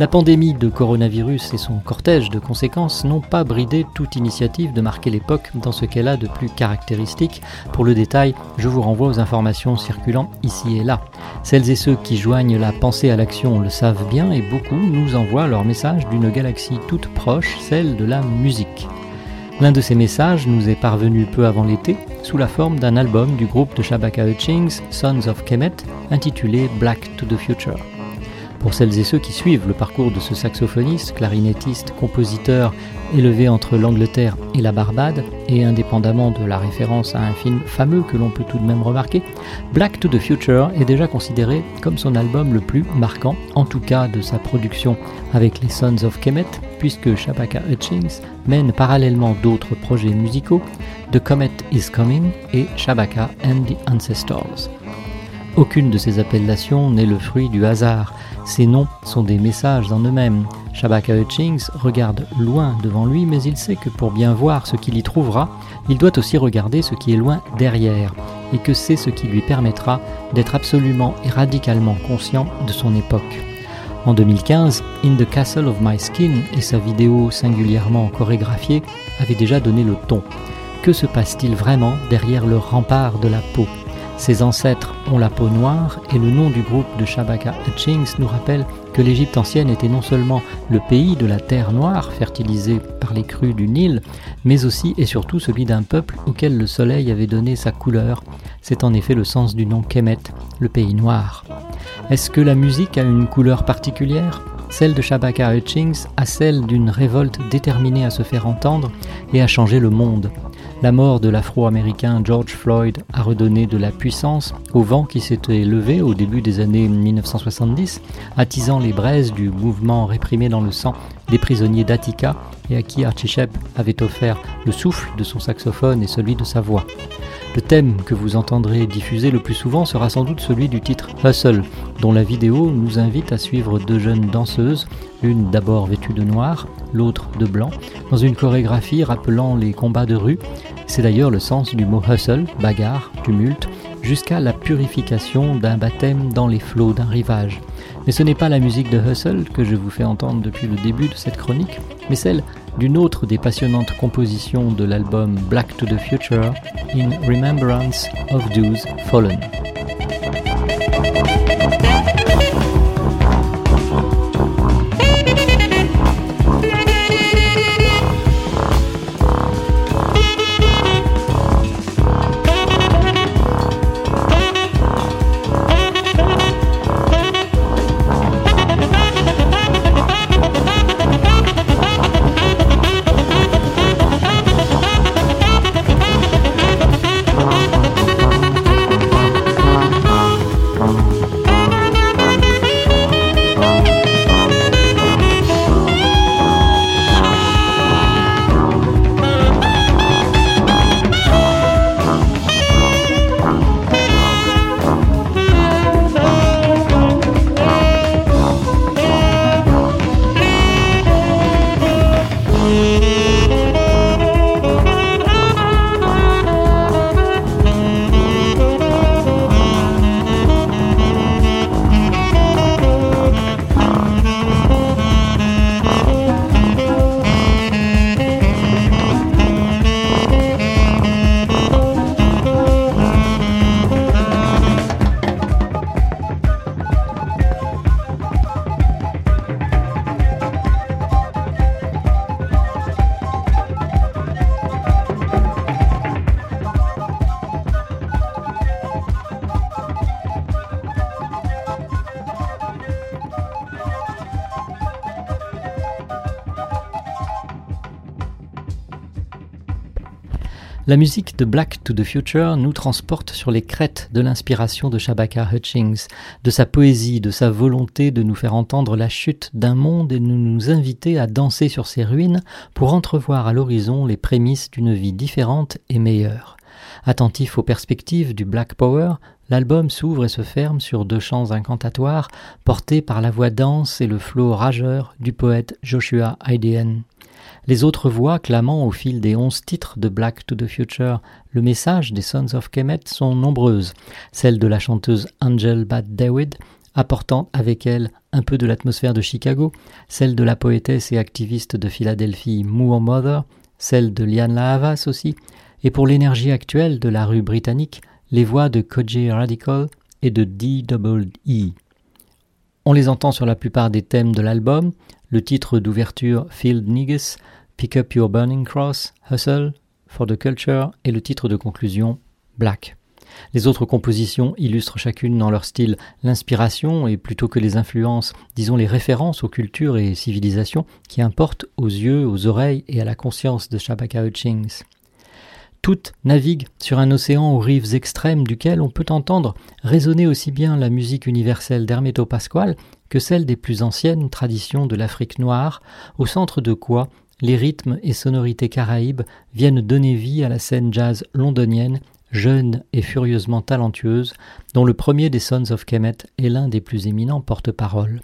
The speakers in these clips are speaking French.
La pandémie de coronavirus et son cortège de conséquences n'ont pas bridé toute initiative de marquer l'époque dans ce qu'elle a de plus caractéristique. Pour le détail, je vous renvoie aux informations circulant ici et là. Celles et ceux qui joignent la pensée à l'action le savent bien et beaucoup nous envoient leur message d'une galaxie toute proche, celle de la musique. L'un de ces messages nous est parvenu peu avant l'été sous la forme d'un album du groupe de Shabaka Hutchings, Sons of Kemet, intitulé Black to the Future. Pour celles et ceux qui suivent le parcours de ce saxophoniste, clarinettiste, compositeur élevé entre l'Angleterre et la Barbade, et indépendamment de la référence à un film fameux que l'on peut tout de même remarquer, Black to the Future est déjà considéré comme son album le plus marquant, en tout cas de sa production avec les Sons of Kemet, puisque Shabaka Hutchings mène parallèlement d'autres projets musicaux, The Comet is Coming et Shabaka and the Ancestors. Aucune de ces appellations n'est le fruit du hasard, ces noms sont des messages en eux-mêmes. Shabaka Hutchings regarde loin devant lui, mais il sait que pour bien voir ce qu'il y trouvera, il doit aussi regarder ce qui est loin derrière, et que c'est ce qui lui permettra d'être absolument et radicalement conscient de son époque. En 2015, In the Castle of My Skin et sa vidéo singulièrement chorégraphiée avaient déjà donné le ton. Que se passe-t-il vraiment derrière le rempart de la peau? Ses ancêtres ont la peau noire et le nom du groupe de Shabaka Hutchings nous rappelle que l'Égypte ancienne était non seulement le pays de la terre noire fertilisée par les crues du Nil, mais aussi et surtout celui d'un peuple auquel le soleil avait donné sa couleur. C'est en effet le sens du nom Kemet, le pays noir. Est-ce que la musique a une couleur particulière? Celle de Shabaka Hutchings a celle d'une révolte déterminée à se faire entendre et à changer le monde. La mort de l'afro-américain George Floyd a redonné de la puissance au vent qui s'était levé au début des années 1970, attisant les braises du mouvement réprimé dans le sang des prisonniers d'Attica et à qui Archie Shepp avait offert le souffle de son saxophone et celui de sa voix. Le thème que vous entendrez diffuser le plus souvent sera sans doute celui du titre Hustle, dont la vidéo nous invite à suivre deux jeunes danseuses, l'une d'abord vêtue de noir, l'autre de blanc, dans une chorégraphie rappelant les combats de rue. C'est d'ailleurs le sens du mot hustle, bagarre, tumulte, jusqu'à la purification d'un baptême dans les flots d'un rivage. Mais ce n'est pas la musique de Hustle que je vous fais entendre depuis le début de cette chronique, mais celle d'une autre des passionnantes compositions de l'album Black to the Future, In Remembrance of Those Fallen. La musique de Black to the Future nous transporte sur les crêtes de l'inspiration de Shabaka Hutchings, de sa poésie, de sa volonté de nous faire entendre la chute d'un monde et de nous inviter à danser sur ses ruines pour entrevoir à l'horizon les prémices d'une vie différente et meilleure. Attentif aux perspectives du Black Power, l'album s'ouvre et se ferme sur deux chants incantatoires portés par la voix dense et le flot rageur du poète Joshua Idean. Les autres voix clamant au fil des onze titres de Black to the Future le message des Sons of Kemet sont nombreuses, celles de la chanteuse Angel Bad David, apportant avec elle un peu de l'atmosphère de Chicago, celle de la poétesse et activiste de Philadelphie Moore Mother, celle de Liane Lahavas aussi, et pour l'énergie actuelle de la rue britannique, les voix de Koji Radical et de D.E. On les entend sur la plupart des thèmes de l'album, le titre d'ouverture Field Niggas, Pick Up Your Burning Cross, Hustle, For the Culture et le titre de conclusion Black. Les autres compositions illustrent chacune dans leur style l'inspiration et plutôt que les influences, disons les références aux cultures et civilisations qui importent aux yeux, aux oreilles et à la conscience de Shabaka Hutchings. Toutes naviguent sur un océan aux rives extrêmes duquel on peut entendre résonner aussi bien la musique universelle d'Hermeto Pasquale que celle des plus anciennes traditions de l'Afrique noire, au centre de quoi les rythmes et sonorités caraïbes viennent donner vie à la scène jazz londonienne jeune et furieusement talentueuse, dont le premier des Sons of Kemet est l'un des plus éminents porte-parole.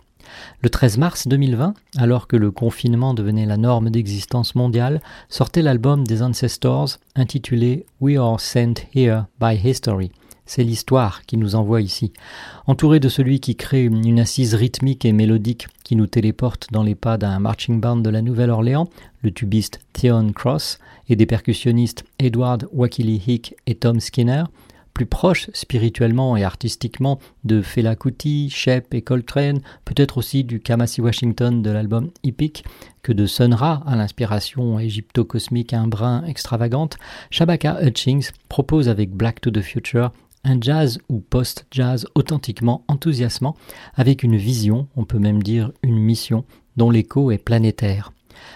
Le 13 mars 2020, alors que le confinement devenait la norme d'existence mondiale, sortait l'album des Ancestors intitulé We Are Sent Here by History. C'est l'histoire qui nous envoie ici. Entouré de celui qui crée une assise rythmique et mélodique qui nous téléporte dans les pas d'un marching band de la Nouvelle-Orléans, le tubiste Theon Cross, et des percussionnistes Edward Wakili Hick et Tom Skinner, plus proches spirituellement et artistiquement de Fela Kuti, Shep et Coltrane, peut-être aussi du Kamasi Washington de l'album Epic, que de Sun Ra à l'inspiration égypto-cosmique un brin extravagante, Shabaka Hutchings propose avec Black to the Future un jazz ou post-jazz authentiquement enthousiasmant, avec une vision, on peut même dire une mission, dont l'écho est planétaire.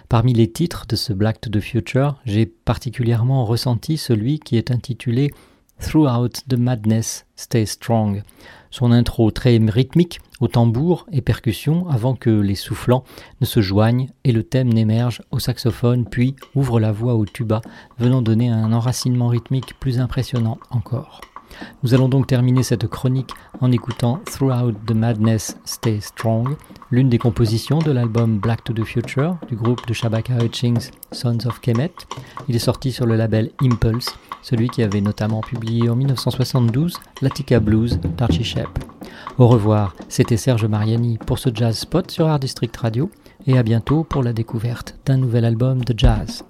Parmi les titres de ce Black to the Future, j'ai particulièrement ressenti celui qui est intitulé Throughout the Madness, Stay Strong. Son intro très rythmique, au tambour et percussion, avant que les soufflants ne se joignent et le thème n'émerge au saxophone, puis ouvre la voix au tuba, venant donner un enracinement rythmique plus impressionnant encore. Nous allons donc terminer cette chronique en écoutant Throughout the Madness Stay Strong, l'une des compositions de l'album Black to the Future du groupe de Shabaka Hutchings Sons of Kemet. Il est sorti sur le label Impulse, celui qui avait notamment publié en 1972 Latika Blues d'Archie Shep. Au revoir, c'était Serge Mariani pour ce Jazz Spot sur Art District Radio et à bientôt pour la découverte d'un nouvel album de jazz.